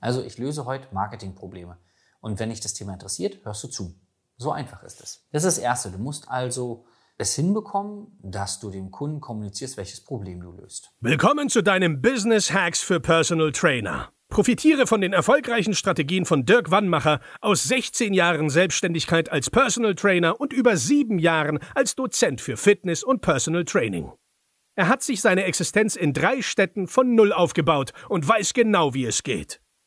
Also ich löse heute Marketingprobleme. Und wenn dich das Thema interessiert, hörst du zu. So einfach ist es. Das ist das Erste. Du musst also es hinbekommen, dass du dem Kunden kommunizierst, welches Problem du löst. Willkommen zu deinem Business Hacks für Personal Trainer. Profitiere von den erfolgreichen Strategien von Dirk Wannmacher aus 16 Jahren Selbstständigkeit als Personal Trainer und über sieben Jahren als Dozent für Fitness und Personal Training. Er hat sich seine Existenz in drei Städten von Null aufgebaut und weiß genau, wie es geht.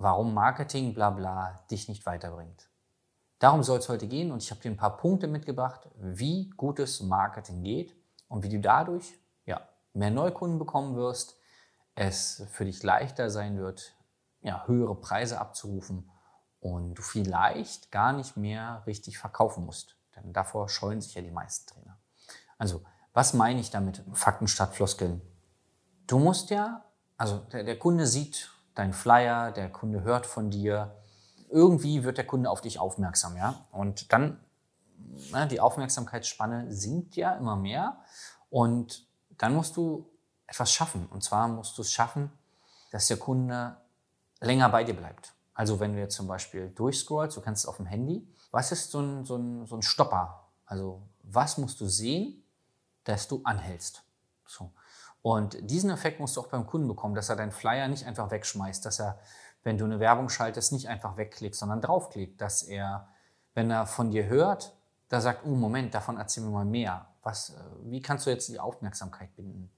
warum Marketing bla bla dich nicht weiterbringt. Darum soll es heute gehen und ich habe dir ein paar Punkte mitgebracht, wie gutes Marketing geht und wie du dadurch ja, mehr Neukunden bekommen wirst, es für dich leichter sein wird, ja, höhere Preise abzurufen und du vielleicht gar nicht mehr richtig verkaufen musst. Denn davor scheuen sich ja die meisten Trainer. Also, was meine ich damit, Fakten statt Floskeln? Du musst ja, also der, der Kunde sieht dein Flyer, der Kunde hört von dir. Irgendwie wird der Kunde auf dich aufmerksam, ja. Und dann, na, die Aufmerksamkeitsspanne sinkt ja immer mehr. Und dann musst du etwas schaffen. Und zwar musst du es schaffen, dass der Kunde länger bei dir bleibt. Also wenn du jetzt zum Beispiel durchscrollst, du kannst es auf dem Handy, was ist so ein, so ein, so ein Stopper? Also was musst du sehen, dass du anhältst? So. Und diesen Effekt musst du auch beim Kunden bekommen, dass er deinen Flyer nicht einfach wegschmeißt, dass er, wenn du eine Werbung schaltest, nicht einfach wegklickt, sondern draufklickt, dass er, wenn er von dir hört, da sagt, oh Moment, davon erzähl mir mal mehr. Was, äh, wie kannst du jetzt die Aufmerksamkeit binden?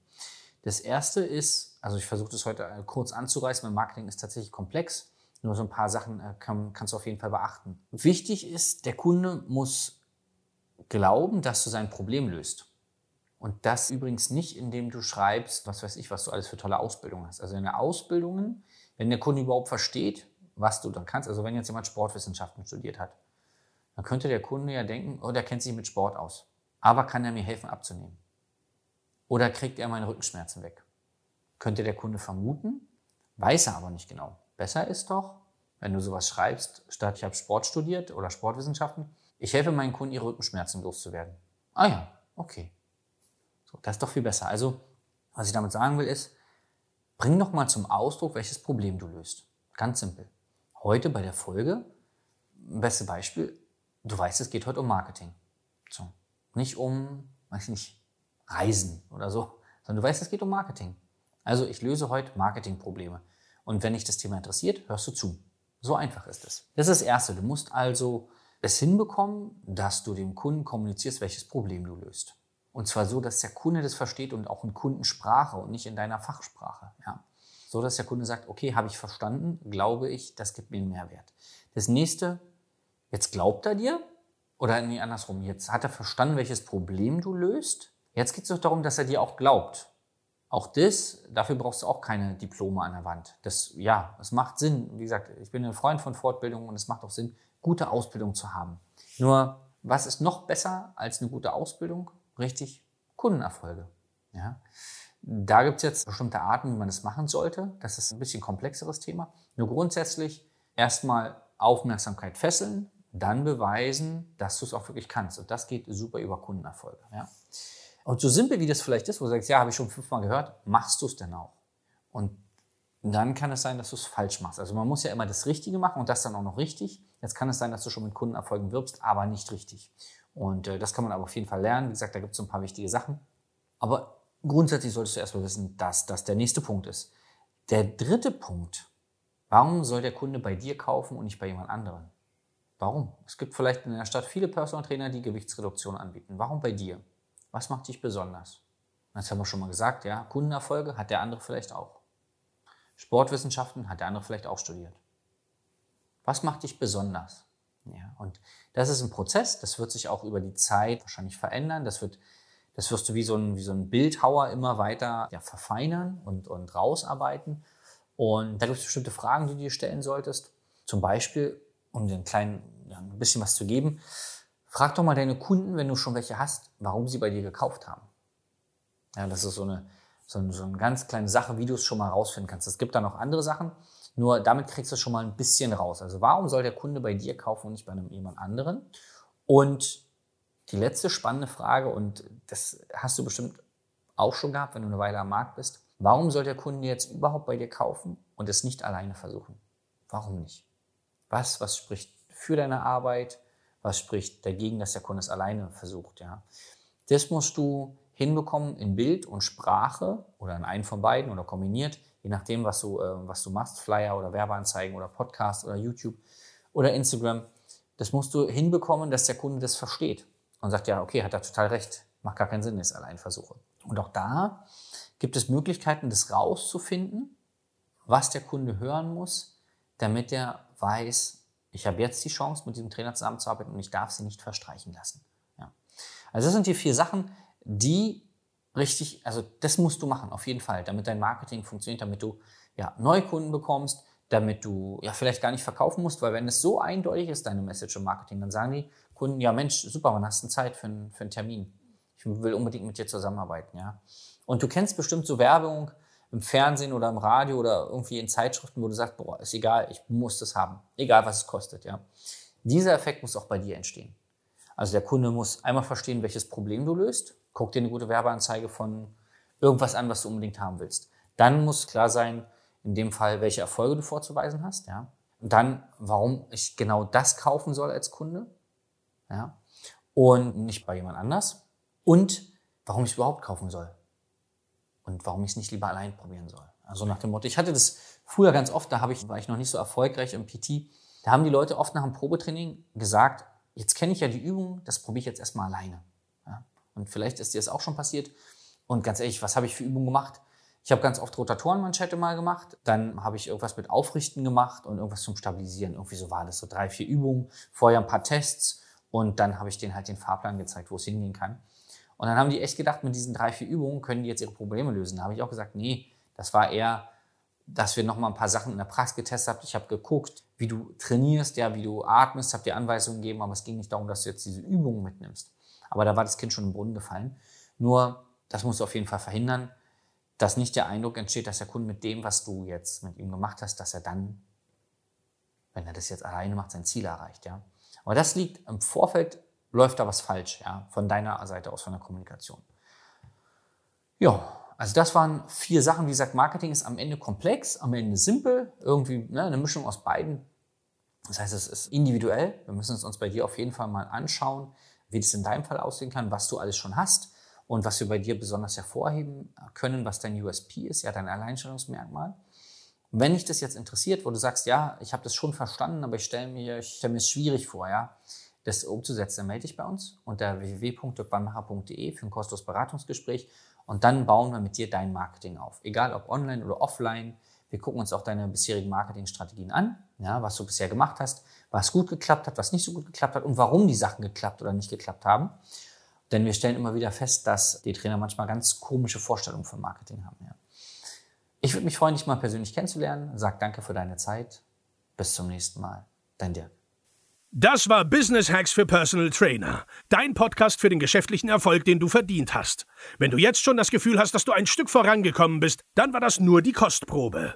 Das erste ist, also ich versuche das heute äh, kurz anzureißen, weil Marketing ist tatsächlich komplex. Nur so ein paar Sachen äh, kann, kannst du auf jeden Fall beachten. Wichtig ist, der Kunde muss glauben, dass du sein Problem löst. Und das übrigens nicht, indem du schreibst, was weiß ich, was du alles für tolle Ausbildungen hast. Also in der Ausbildungen, wenn der Kunde überhaupt versteht, was du dann kannst, also wenn jetzt jemand Sportwissenschaften studiert hat, dann könnte der Kunde ja denken, oh, der kennt sich mit Sport aus. Aber kann er mir helfen abzunehmen? Oder kriegt er meine Rückenschmerzen weg? Könnte der Kunde vermuten, weiß er aber nicht genau. Besser ist doch, wenn du sowas schreibst, statt ich habe Sport studiert oder Sportwissenschaften, ich helfe meinen Kunden, ihre Rückenschmerzen loszuwerden. Ah ja, okay. So, das ist doch viel besser. Also, was ich damit sagen will, ist, bring doch mal zum Ausdruck, welches Problem du löst. Ganz simpel. Heute bei der Folge, beste Beispiel, du weißt, es geht heute um Marketing. So. Nicht um, weiß ich nicht, Reisen oder so, sondern du weißt, es geht um Marketing. Also ich löse heute Marketingprobleme. Und wenn dich das Thema interessiert, hörst du zu. So einfach ist es. Das ist das Erste. Du musst also es hinbekommen, dass du dem Kunden kommunizierst, welches Problem du löst. Und zwar so, dass der Kunde das versteht und auch in Kundensprache und nicht in deiner Fachsprache. Ja. So, dass der Kunde sagt, okay, habe ich verstanden, glaube ich, das gibt mir einen Mehrwert. Das nächste, jetzt glaubt er dir oder nee, andersrum, jetzt hat er verstanden, welches Problem du löst. Jetzt geht es doch darum, dass er dir auch glaubt. Auch das, dafür brauchst du auch keine Diplome an der Wand. Das, ja, es macht Sinn. Wie gesagt, ich bin ein Freund von Fortbildung und es macht auch Sinn, gute Ausbildung zu haben. Nur, was ist noch besser als eine gute Ausbildung? Richtig Kundenerfolge. Ja. Da gibt es jetzt bestimmte Arten, wie man das machen sollte. Das ist ein bisschen komplexeres Thema. Nur grundsätzlich erstmal Aufmerksamkeit fesseln, dann beweisen, dass du es auch wirklich kannst. Und das geht super über Kundenerfolge. Ja. Und so simpel wie das vielleicht ist, wo du sagst, ja, habe ich schon fünfmal gehört, machst du es denn auch? Und dann kann es sein, dass du es falsch machst. Also man muss ja immer das Richtige machen und das dann auch noch richtig. Jetzt kann es sein, dass du schon mit Kundenerfolgen wirbst, aber nicht richtig. Und äh, das kann man aber auf jeden Fall lernen. Wie gesagt, da gibt es so ein paar wichtige Sachen. Aber grundsätzlich solltest du erstmal wissen, dass das der nächste Punkt ist. Der dritte Punkt, warum soll der Kunde bei dir kaufen und nicht bei jemand anderem? Warum? Es gibt vielleicht in der Stadt viele Personal Trainer, die Gewichtsreduktion anbieten. Warum bei dir? Was macht dich besonders? Das haben wir schon mal gesagt, ja. Kundenerfolge hat der andere vielleicht auch. Sportwissenschaften hat der andere vielleicht auch studiert. Was macht dich besonders? Ja, und das ist ein Prozess, das wird sich auch über die Zeit wahrscheinlich verändern. Das, wird, das wirst du wie so ein, wie so ein Bildhauer immer weiter ja, verfeinern und, und rausarbeiten. Und da gibt es bestimmte Fragen, die du dir stellen solltest. Zum Beispiel, um dir einen kleinen, ja, ein bisschen was zu geben, frag doch mal deine Kunden, wenn du schon welche hast, warum sie bei dir gekauft haben. Ja, das ist so eine, so eine, so eine ganz kleine Sache, wie du es schon mal rausfinden kannst. Es gibt da noch andere Sachen, nur damit kriegst du schon mal ein bisschen raus. Also warum soll der Kunde bei dir kaufen und nicht bei einem jemand anderen? Und die letzte spannende Frage, und das hast du bestimmt auch schon gehabt, wenn du eine Weile am Markt bist. Warum soll der Kunde jetzt überhaupt bei dir kaufen und es nicht alleine versuchen? Warum nicht? Was, was spricht für deine Arbeit? Was spricht dagegen, dass der Kunde es alleine versucht? Ja? Das musst du hinbekommen in Bild und Sprache oder in einen von beiden oder kombiniert, je nachdem, was du, äh, was du machst, Flyer oder Werbeanzeigen oder Podcast oder YouTube oder Instagram. Das musst du hinbekommen, dass der Kunde das versteht und sagt, ja, okay, hat er total recht, macht gar keinen Sinn, ist allein versuche. Und auch da gibt es Möglichkeiten, das rauszufinden, was der Kunde hören muss, damit er weiß, ich habe jetzt die Chance, mit diesem Trainer zusammenzuarbeiten und ich darf sie nicht verstreichen lassen. Ja. Also das sind die vier Sachen, die richtig, also das musst du machen, auf jeden Fall, damit dein Marketing funktioniert, damit du ja, Neukunden bekommst, damit du ja vielleicht gar nicht verkaufen musst, weil wenn es so eindeutig ist, deine Message im Marketing, dann sagen die Kunden, ja Mensch, super, wann hast du Zeit für, einen, für einen Termin? Ich will unbedingt mit dir zusammenarbeiten, ja. Und du kennst bestimmt so Werbung im Fernsehen oder im Radio oder irgendwie in Zeitschriften, wo du sagst, boah, ist egal, ich muss das haben, egal was es kostet, ja. Dieser Effekt muss auch bei dir entstehen. Also der Kunde muss einmal verstehen, welches Problem du löst. Guck dir eine gute Werbeanzeige von irgendwas an, was du unbedingt haben willst. Dann muss klar sein, in dem Fall, welche Erfolge du vorzuweisen hast, ja. Und dann, warum ich genau das kaufen soll als Kunde, ja. Und nicht bei jemand anders. Und warum ich es überhaupt kaufen soll. Und warum ich es nicht lieber allein probieren soll. Also nach dem Motto, ich hatte das früher ganz oft, da habe ich, war ich noch nicht so erfolgreich im PT, da haben die Leute oft nach dem Probetraining gesagt, jetzt kenne ich ja die Übung, das probiere ich jetzt erstmal alleine. Und vielleicht ist dir das auch schon passiert. Und ganz ehrlich, was habe ich für Übungen gemacht? Ich habe ganz oft Rotatorenmanschette mal gemacht, dann habe ich irgendwas mit Aufrichten gemacht und irgendwas zum Stabilisieren. Irgendwie so war das, so drei, vier Übungen, vorher ein paar Tests und dann habe ich denen halt den Fahrplan gezeigt, wo es hingehen kann. Und dann haben die echt gedacht, mit diesen drei, vier Übungen können die jetzt ihre Probleme lösen. Da habe ich auch gesagt, nee, das war eher, dass wir nochmal ein paar Sachen in der Praxis getestet haben. Ich habe geguckt, wie du trainierst, ja, wie du atmest, habe dir Anweisungen gegeben, aber es ging nicht darum, dass du jetzt diese Übungen mitnimmst. Aber da war das Kind schon im Brunnen gefallen. Nur, das musst du auf jeden Fall verhindern, dass nicht der Eindruck entsteht, dass der Kunde mit dem, was du jetzt mit ihm gemacht hast, dass er dann, wenn er das jetzt alleine macht, sein Ziel erreicht. Ja? Aber das liegt im Vorfeld, läuft da was falsch, ja, von deiner Seite aus, von der Kommunikation. Ja, also das waren vier Sachen. Wie gesagt, Marketing ist am Ende komplex, am Ende simpel, irgendwie ne, eine Mischung aus beiden. Das heißt, es ist individuell. Wir müssen es uns bei dir auf jeden Fall mal anschauen, wie das in deinem Fall aussehen kann, was du alles schon hast und was wir bei dir besonders hervorheben können, was dein USP ist, ja, dein Alleinstellungsmerkmal. Wenn dich das jetzt interessiert, wo du sagst, ja, ich habe das schon verstanden, aber ich stelle mir, ich stell mir es schwierig vor, ja, das umzusetzen, dann melde dich bei uns unter www.dirkbannmacher.de für ein kostenloses Beratungsgespräch und dann bauen wir mit dir dein Marketing auf. Egal ob online oder offline. Wir gucken uns auch deine bisherigen Marketingstrategien an, ja, was du bisher gemacht hast, was gut geklappt hat, was nicht so gut geklappt hat und warum die Sachen geklappt oder nicht geklappt haben. Denn wir stellen immer wieder fest, dass die Trainer manchmal ganz komische Vorstellungen von Marketing haben. Ja. Ich würde mich freuen, dich mal persönlich kennenzulernen. Sag danke für deine Zeit. Bis zum nächsten Mal. Dein Dirk. Das war Business Hacks für Personal Trainer. Dein Podcast für den geschäftlichen Erfolg, den du verdient hast. Wenn du jetzt schon das Gefühl hast, dass du ein Stück vorangekommen bist, dann war das nur die Kostprobe.